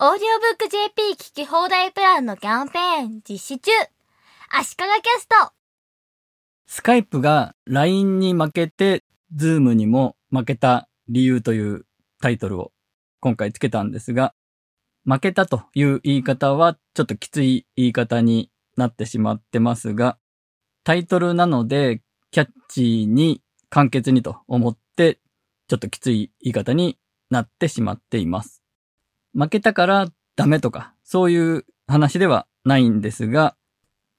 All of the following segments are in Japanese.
オーディオブック JP 聞き放題プランのキャンペーン実施中足利キャストスカイプが LINE に負けて、ズームにも負けた理由というタイトルを今回つけたんですが、負けたという言い方はちょっときつい言い方になってしまってますが、タイトルなのでキャッチーに簡潔にと思って、ちょっときつい言い方になってしまっています。負けたからダメとか、そういう話ではないんですが、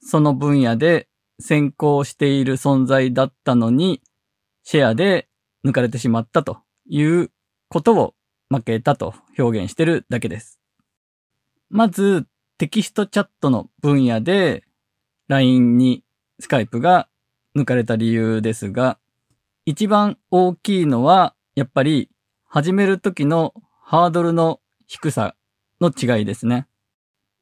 その分野で先行している存在だったのに、シェアで抜かれてしまったということを負けたと表現してるだけです。まず、テキストチャットの分野で LINE にスカイプが抜かれた理由ですが、一番大きいのは、やっぱり始める時のハードルの低さの違いですね。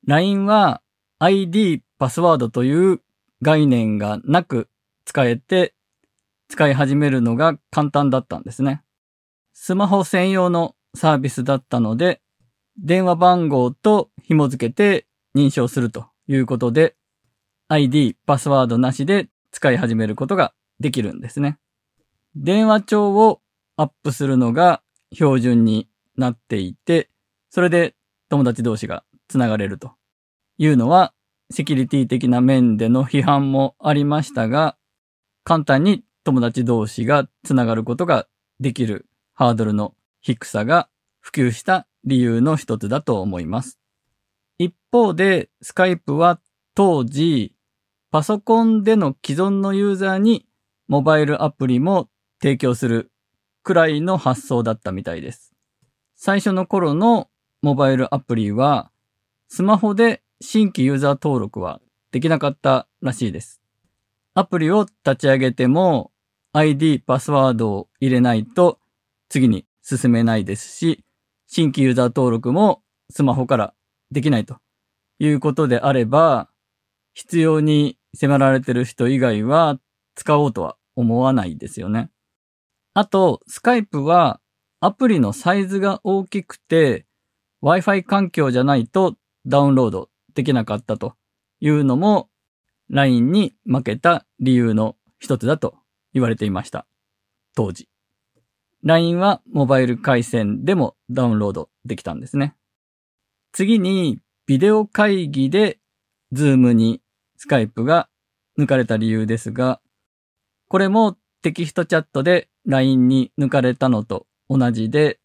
LINE は ID、パスワードという概念がなく使えて、使い始めるのが簡単だったんですね。スマホ専用のサービスだったので、電話番号と紐付けて認証するということで、ID、パスワードなしで使い始めることができるんですね。電話帳をアップするのが標準になっていて、それで友達同士がつながれるというのは、セキュリティ的な面での批判もありましたが、簡単に友達同士がつながることができるハードルの低さが普及した理由の一つだと思います。一方で、スカイプは当時、パソコンでの既存のユーザーにモバイルアプリも提供するくらいの発想だったみたいです。最初の頃のモバイルアプリは、スマホで新規ユーザー登録はできなかったらしいです。アプリを立ち上げても ID、パスワードを入れないと次に進めないですし、新規ユーザー登録もスマホからできないということであれば、必要に迫られてる人以外は使おうとは思わないですよね。あと、スカイプはアプリのサイズが大きくて Wi-Fi 環境じゃないとダウンロードできなかったというのも LINE に負けた理由の一つだと言われていました。当時。LINE はモバイル回線でもダウンロードできたんですね。次にビデオ会議で Zoom にスカイプが抜かれた理由ですが、これもテキストチャットで LINE に抜かれたのと同じで、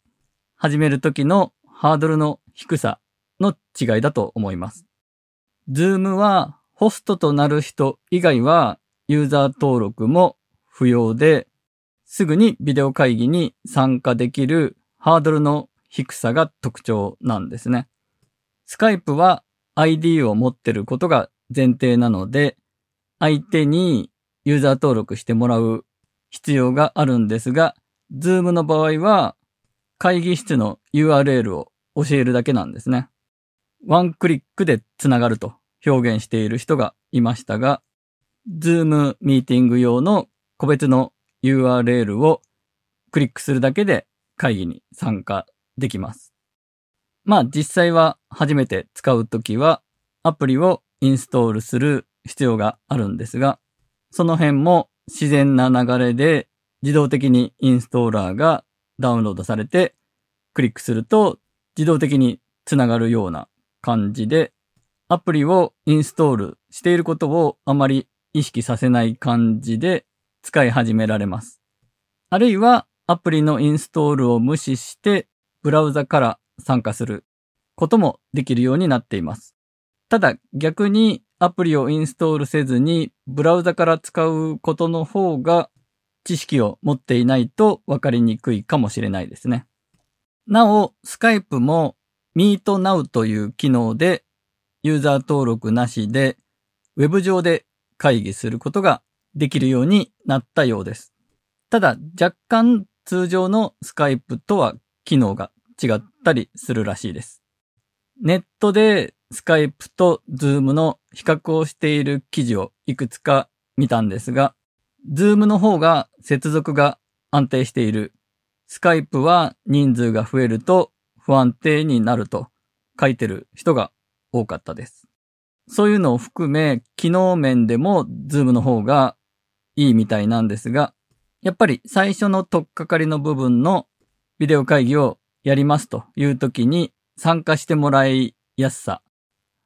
始める時のハードルの低さの違いだと思います。Zoom はホストとなる人以外はユーザー登録も不要で、すぐにビデオ会議に参加できるハードルの低さが特徴なんですね。スカイプは ID を持ってることが前提なので、相手にユーザー登録してもらう必要があるんですが、Zoom の場合は会議室の URL を教えるだけなんですね。ワンクリックでつながると表現している人がいましたが、Zoom ミーティング用の個別の URL をクリックするだけで会議に参加できます。まあ実際は初めて使うときはアプリをインストールする必要があるんですが、その辺も自然な流れで自動的にインストーラーがダウンロードされてクリックすると自動的につながるような感じでアプリをインストールしていることをあまり意識させない感じで使い始められます。あるいはアプリのインストールを無視してブラウザから参加することもできるようになっています。ただ逆にアプリをインストールせずにブラウザから使うことの方が知識を持っていないと分かりにくいかもしれないですね。なお、スカイプも Meet Now という機能でユーザー登録なしでウェブ上で会議することができるようになったようです。ただ若干通常のスカイプとは機能が違ったりするらしいです。ネットでスカイプとズームの比較をしている記事をいくつか見たんですが、ズームの方が接続が安定している。スカイプは人数が増えると不安定になると書いてる人が多かったです。そういうのを含め、機能面でも Zoom の方がいいみたいなんですが、やっぱり最初の取っかかりの部分のビデオ会議をやりますという時に参加してもらいやすさ、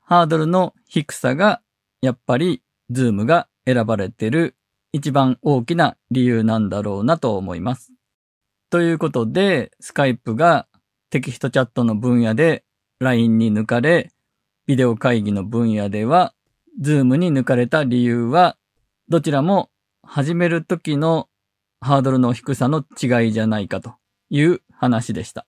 ハードルの低さがやっぱり Zoom が選ばれてる一番大きな理由なんだろうなと思います。ということで、スカイプがテキストチャットの分野で LINE に抜かれ、ビデオ会議の分野では Zoom に抜かれた理由は、どちらも始めるときのハードルの低さの違いじゃないかという話でした。